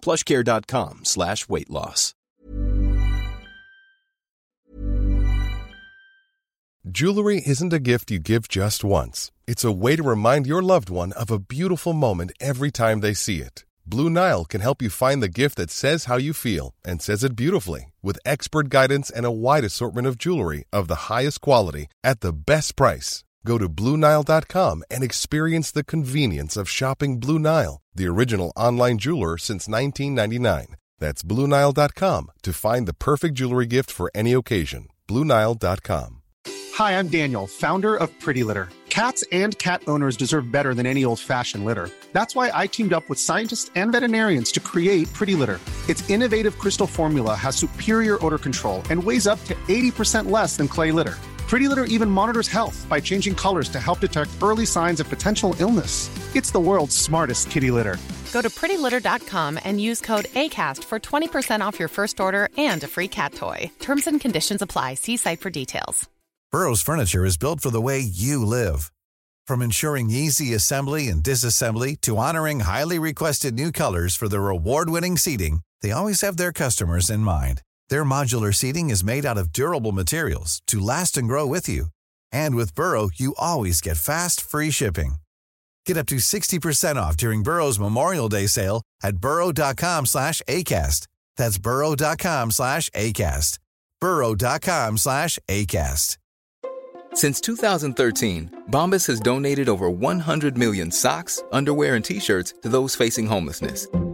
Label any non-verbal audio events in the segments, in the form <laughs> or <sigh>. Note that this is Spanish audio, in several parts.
plushcare.com slash weight loss. Jewelry isn't a gift you give just once. It's a way to remind your loved one of a beautiful moment every time they see it. Blue Nile can help you find the gift that says how you feel and says it beautifully with expert guidance and a wide assortment of jewelry of the highest quality at the best price. Go to BlueNile.com and experience the convenience of shopping Blue Nile, the original online jeweler since 1999. That's BlueNile.com to find the perfect jewelry gift for any occasion. BlueNile.com. Hi, I'm Daniel, founder of Pretty Litter. Cats and cat owners deserve better than any old fashioned litter. That's why I teamed up with scientists and veterinarians to create Pretty Litter. Its innovative crystal formula has superior odor control and weighs up to 80% less than clay litter. Pretty Litter even monitors health by changing colors to help detect early signs of potential illness. It's the world's smartest kitty litter. Go to prettylitter.com and use code ACAST for 20% off your first order and a free cat toy. Terms and conditions apply. See site for details. Burrow's furniture is built for the way you live. From ensuring easy assembly and disassembly to honoring highly requested new colors for their award-winning seating, they always have their customers in mind. Their modular seating is made out of durable materials to last and grow with you. And with Burrow, you always get fast, free shipping. Get up to 60% off during Burrow's Memorial Day sale at burrow.com slash ACAST. That's burrow.com slash ACAST. burrow.com slash ACAST. Since 2013, Bombas has donated over 100 million socks, underwear, and t-shirts to those facing homelessness.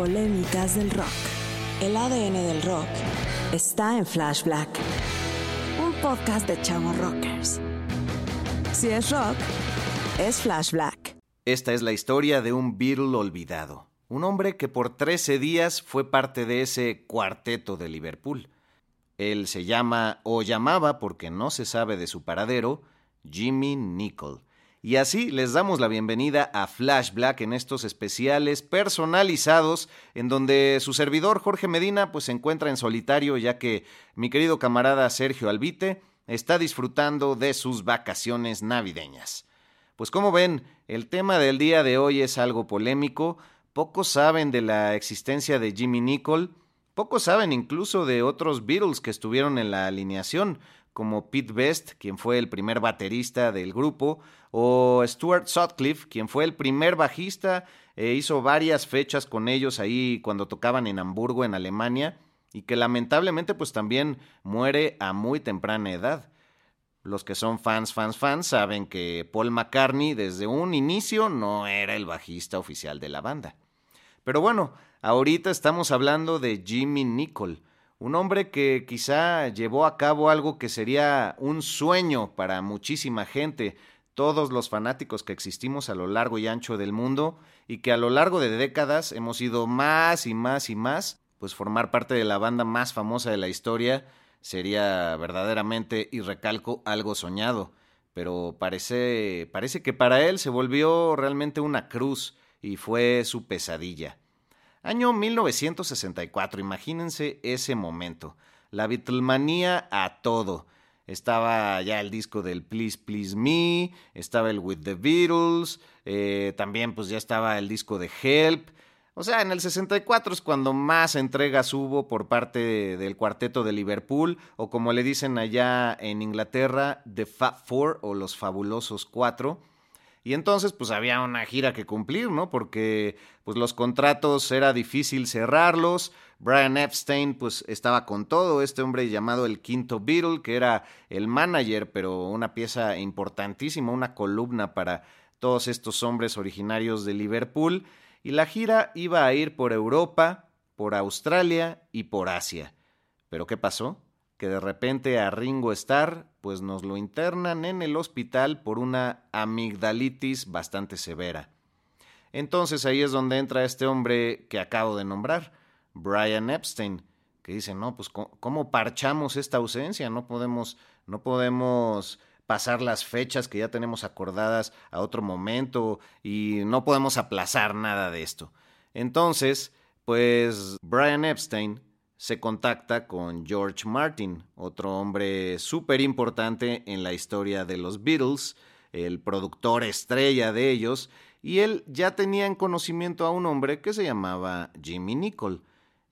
Polémicas del rock. El ADN del rock está en Flash Black, un podcast de chavos rockers. Si es rock, es Flash Black. Esta es la historia de un Beatle olvidado. Un hombre que por 13 días fue parte de ese cuarteto de Liverpool. Él se llama, o llamaba porque no se sabe de su paradero, Jimmy Nicol. Y así les damos la bienvenida a Flash Black en estos especiales personalizados en donde su servidor Jorge Medina pues se encuentra en solitario ya que mi querido camarada Sergio Albite está disfrutando de sus vacaciones navideñas. Pues como ven, el tema del día de hoy es algo polémico, pocos saben de la existencia de Jimmy Nicol, pocos saben incluso de otros Beatles que estuvieron en la alineación, como Pete Best, quien fue el primer baterista del grupo, o Stuart Sutcliffe, quien fue el primer bajista, e hizo varias fechas con ellos ahí cuando tocaban en Hamburgo, en Alemania, y que lamentablemente pues también muere a muy temprana edad. Los que son fans, fans, fans saben que Paul McCartney desde un inicio no era el bajista oficial de la banda. Pero bueno, ahorita estamos hablando de Jimmy Nicol, un hombre que quizá llevó a cabo algo que sería un sueño para muchísima gente, todos los fanáticos que existimos a lo largo y ancho del mundo y que a lo largo de décadas hemos ido más y más y más, pues formar parte de la banda más famosa de la historia sería verdaderamente, y recalco, algo soñado. Pero parece, parece que para él se volvió realmente una cruz y fue su pesadilla. Año 1964, imagínense ese momento. la Beatlemanía a todo. Estaba ya el disco del Please Please Me, estaba el With the Beatles, eh, también pues ya estaba el disco de Help. O sea, en el 64 es cuando más entregas hubo por parte del cuarteto de Liverpool, o como le dicen allá en Inglaterra, The Fat Four o los Fabulosos Cuatro. Y entonces pues había una gira que cumplir, ¿no? Porque pues los contratos era difícil cerrarlos. Brian Epstein pues estaba con todo, este hombre llamado el quinto Beatle, que era el manager, pero una pieza importantísima, una columna para todos estos hombres originarios de Liverpool. Y la gira iba a ir por Europa, por Australia y por Asia. ¿Pero qué pasó? Que de repente a Ringo Starr pues nos lo internan en el hospital por una amigdalitis bastante severa. Entonces ahí es donde entra este hombre que acabo de nombrar, Brian Epstein, que dice, no, pues ¿cómo parchamos esta ausencia? No podemos, no podemos pasar las fechas que ya tenemos acordadas a otro momento y no podemos aplazar nada de esto. Entonces, pues Brian Epstein se contacta con George Martin, otro hombre súper importante en la historia de los Beatles, el productor estrella de ellos, y él ya tenía en conocimiento a un hombre que se llamaba Jimmy Nicol.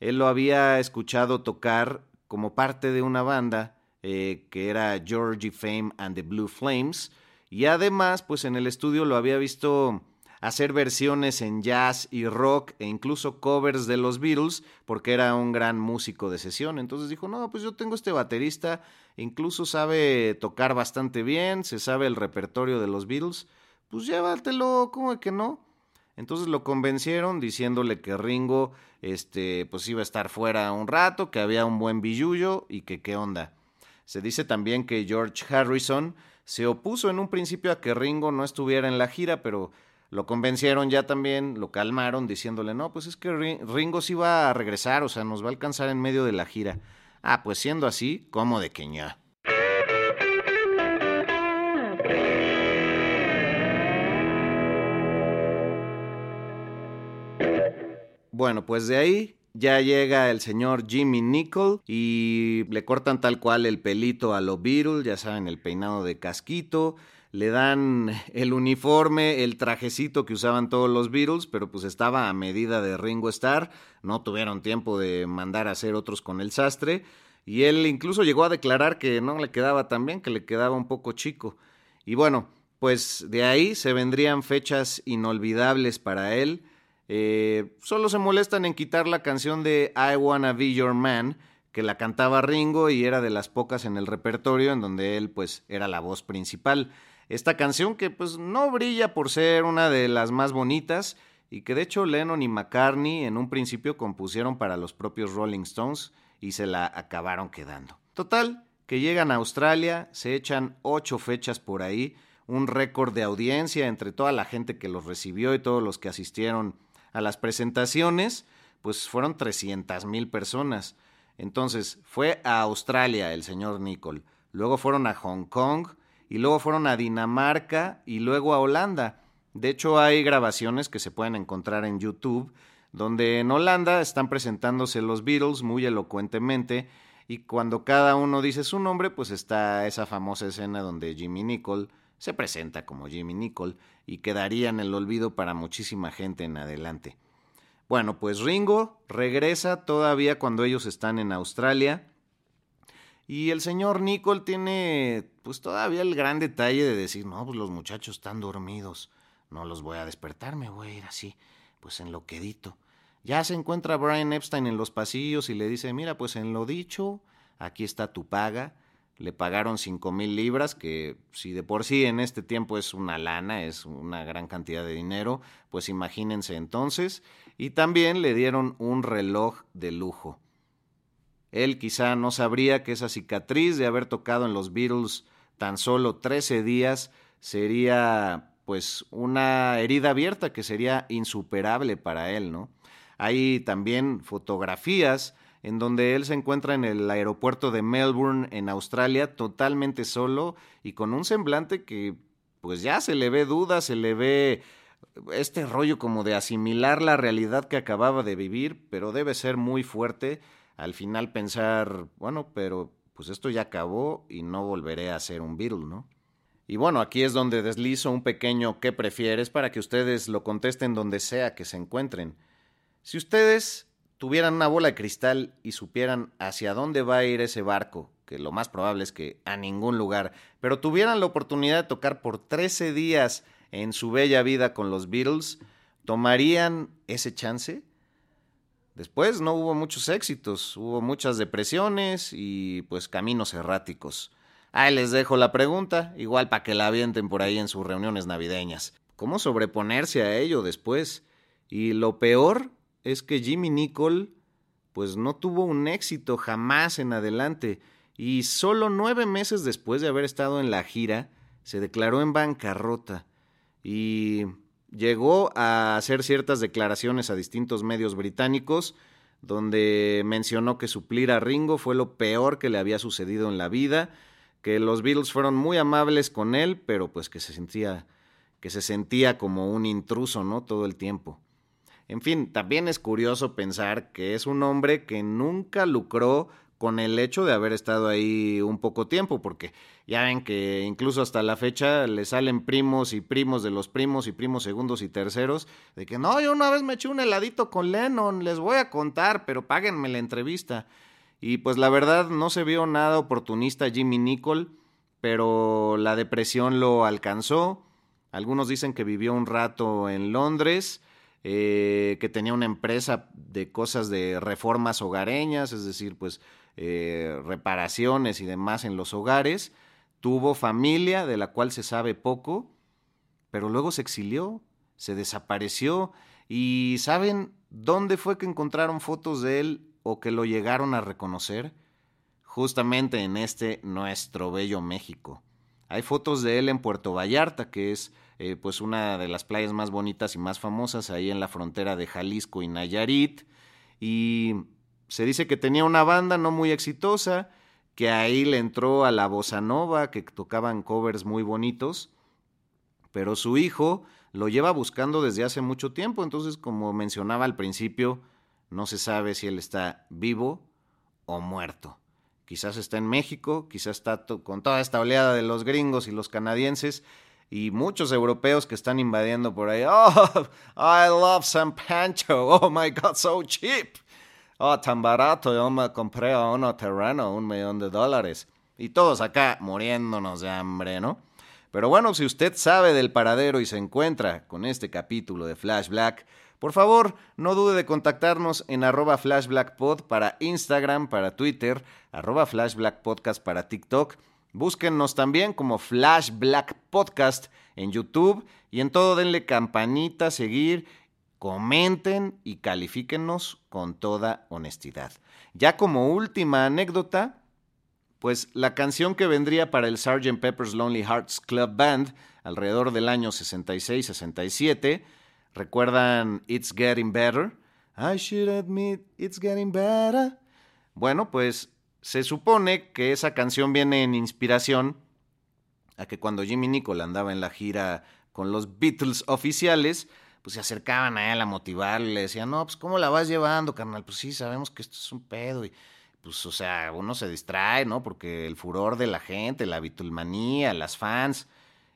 Él lo había escuchado tocar como parte de una banda eh, que era Georgie Fame and the Blue Flames, y además, pues en el estudio lo había visto hacer versiones en jazz y rock e incluso covers de los Beatles porque era un gran músico de sesión. Entonces dijo, no, pues yo tengo este baterista, incluso sabe tocar bastante bien, se sabe el repertorio de los Beatles, pues llévatelo, ¿cómo que no? Entonces lo convencieron diciéndole que Ringo este, pues iba a estar fuera un rato, que había un buen billullo y que qué onda. Se dice también que George Harrison se opuso en un principio a que Ringo no estuviera en la gira, pero lo convencieron ya también, lo calmaron diciéndole, no, pues es que Ringo sí va a regresar, o sea, nos va a alcanzar en medio de la gira. Ah, pues siendo así, ¿cómo de queña? Bueno, pues de ahí ya llega el señor Jimmy Nicol y le cortan tal cual el pelito a lo Beatles, ya saben, el peinado de casquito le dan el uniforme, el trajecito que usaban todos los Beatles, pero pues estaba a medida de Ringo Starr, no tuvieron tiempo de mandar a hacer otros con el sastre, y él incluso llegó a declarar que no le quedaba tan bien, que le quedaba un poco chico. Y bueno, pues de ahí se vendrían fechas inolvidables para él. Eh, solo se molestan en quitar la canción de I Wanna Be Your Man, que la cantaba Ringo y era de las pocas en el repertorio en donde él pues era la voz principal esta canción que pues no brilla por ser una de las más bonitas y que de hecho Lennon y McCartney en un principio compusieron para los propios Rolling Stones y se la acabaron quedando. Total, que llegan a Australia, se echan ocho fechas por ahí, un récord de audiencia entre toda la gente que los recibió y todos los que asistieron a las presentaciones, pues fueron 300 mil personas. Entonces fue a Australia el señor Nicole, luego fueron a Hong Kong, y luego fueron a Dinamarca y luego a Holanda. De hecho, hay grabaciones que se pueden encontrar en YouTube, donde en Holanda están presentándose los Beatles muy elocuentemente y cuando cada uno dice su nombre, pues está esa famosa escena donde Jimmy Nicol se presenta como Jimmy Nicol y quedaría en el olvido para muchísima gente en adelante. Bueno, pues Ringo regresa todavía cuando ellos están en Australia y el señor Nicole tiene pues todavía el gran detalle de decir, no, pues los muchachos están dormidos, no los voy a despertar, me voy a ir así, pues en lo quedito. Ya se encuentra Brian Epstein en los pasillos y le dice, mira, pues en lo dicho, aquí está tu paga. Le pagaron cinco mil libras, que si de por sí en este tiempo es una lana, es una gran cantidad de dinero, pues imagínense entonces. Y también le dieron un reloj de lujo. Él quizá no sabría que esa cicatriz de haber tocado en los Beatles tan solo 13 días sería pues una herida abierta que sería insuperable para él, ¿no? Hay también fotografías en donde él se encuentra en el aeropuerto de Melbourne, en Australia, totalmente solo y con un semblante que pues ya se le ve duda, se le ve este rollo como de asimilar la realidad que acababa de vivir, pero debe ser muy fuerte al final pensar, bueno, pero pues esto ya acabó y no volveré a ser un Beatle, ¿no? Y bueno, aquí es donde deslizo un pequeño ¿qué prefieres? para que ustedes lo contesten donde sea que se encuentren. Si ustedes tuvieran una bola de cristal y supieran hacia dónde va a ir ese barco, que lo más probable es que a ningún lugar, pero tuvieran la oportunidad de tocar por 13 días en su bella vida con los Beatles, ¿tomarían ese chance? Después no hubo muchos éxitos, hubo muchas depresiones y pues caminos erráticos. Ahí les dejo la pregunta, igual para que la avienten por ahí en sus reuniones navideñas. ¿Cómo sobreponerse a ello después? Y lo peor es que Jimmy Nicol pues no tuvo un éxito jamás en adelante y solo nueve meses después de haber estado en la gira se declaró en bancarrota y llegó a hacer ciertas declaraciones a distintos medios británicos donde mencionó que suplir a Ringo fue lo peor que le había sucedido en la vida, que los Beatles fueron muy amables con él, pero pues que se sentía que se sentía como un intruso, ¿no? todo el tiempo. En fin, también es curioso pensar que es un hombre que nunca lucró con el hecho de haber estado ahí un poco tiempo, porque ya ven que incluso hasta la fecha le salen primos y primos de los primos y primos segundos y terceros, de que no, yo una vez me eché un heladito con Lennon, les voy a contar, pero páguenme la entrevista. Y pues la verdad no se vio nada oportunista Jimmy Nicol, pero la depresión lo alcanzó. Algunos dicen que vivió un rato en Londres, eh, que tenía una empresa de cosas de reformas hogareñas, es decir, pues eh, reparaciones y demás en los hogares, tuvo familia de la cual se sabe poco, pero luego se exilió, se desapareció y ¿saben dónde fue que encontraron fotos de él o que lo llegaron a reconocer? Justamente en este nuestro bello México. Hay fotos de él en Puerto Vallarta, que es eh, pues una de las playas más bonitas y más famosas ahí en la frontera de Jalisco y Nayarit. Y se dice que tenía una banda no muy exitosa, que ahí le entró a la bossa nova, que tocaban covers muy bonitos, pero su hijo lo lleva buscando desde hace mucho tiempo, entonces como mencionaba al principio, no se sabe si él está vivo o muerto. Quizás está en México, quizás está con toda esta oleada de los gringos y los canadienses y muchos europeos que están invadiendo por ahí. <laughs> Oh, I love San Pancho. <laughs> Oh my God, so cheap oh, tan barato, yo me compré a uno terreno, un millón de dólares. Y todos acá muriéndonos de hambre, ¿no? Pero bueno, si usted sabe del paradero y se encuentra con este capítulo de Flash Black, por favor, no dude de contactarnos en arroba flashblackpod para Instagram, para Twitter, arroba flashblackpodcast para TikTok. Búsquennos también como Flash Black Podcast en YouTube y en todo denle campanita, seguir comenten y califíquenos con toda honestidad. Ya como última anécdota, pues la canción que vendría para el Sgt. Pepper's Lonely Hearts Club Band alrededor del año 66-67, recuerdan It's Getting Better. I should admit it's getting better. Bueno, pues se supone que esa canción viene en inspiración a que cuando Jimmy Nicol andaba en la gira con los Beatles oficiales, pues se acercaban a él a motivarle, le decían, no, pues ¿cómo la vas llevando, carnal? Pues sí, sabemos que esto es un pedo y pues, o sea, uno se distrae, ¿no? Porque el furor de la gente, la bitulmanía, las fans.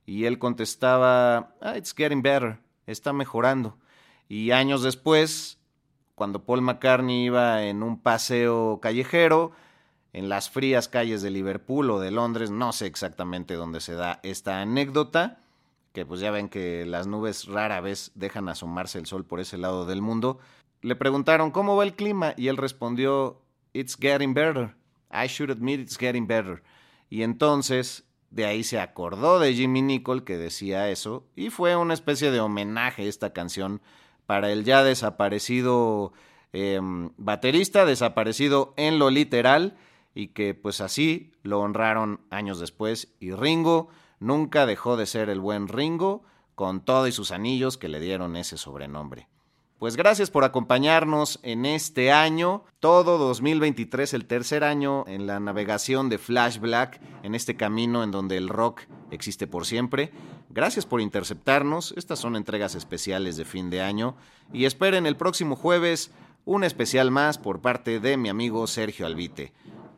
Y él contestaba, ah, it's getting better, está mejorando. Y años después, cuando Paul McCartney iba en un paseo callejero, en las frías calles de Liverpool o de Londres, no sé exactamente dónde se da esta anécdota, que pues ya ven que las nubes rara vez dejan asomarse el sol por ese lado del mundo, le preguntaron cómo va el clima y él respondió, It's getting better. I should admit it's getting better. Y entonces de ahí se acordó de Jimmy Nicol que decía eso y fue una especie de homenaje esta canción para el ya desaparecido em, baterista, desaparecido en lo literal y que pues así lo honraron años después y Ringo nunca dejó de ser el buen Ringo, con todo y sus anillos que le dieron ese sobrenombre. Pues gracias por acompañarnos en este año, todo 2023, el tercer año en la navegación de Flash Black, en este camino en donde el rock existe por siempre. Gracias por interceptarnos, estas son entregas especiales de fin de año y esperen el próximo jueves un especial más por parte de mi amigo Sergio Albite.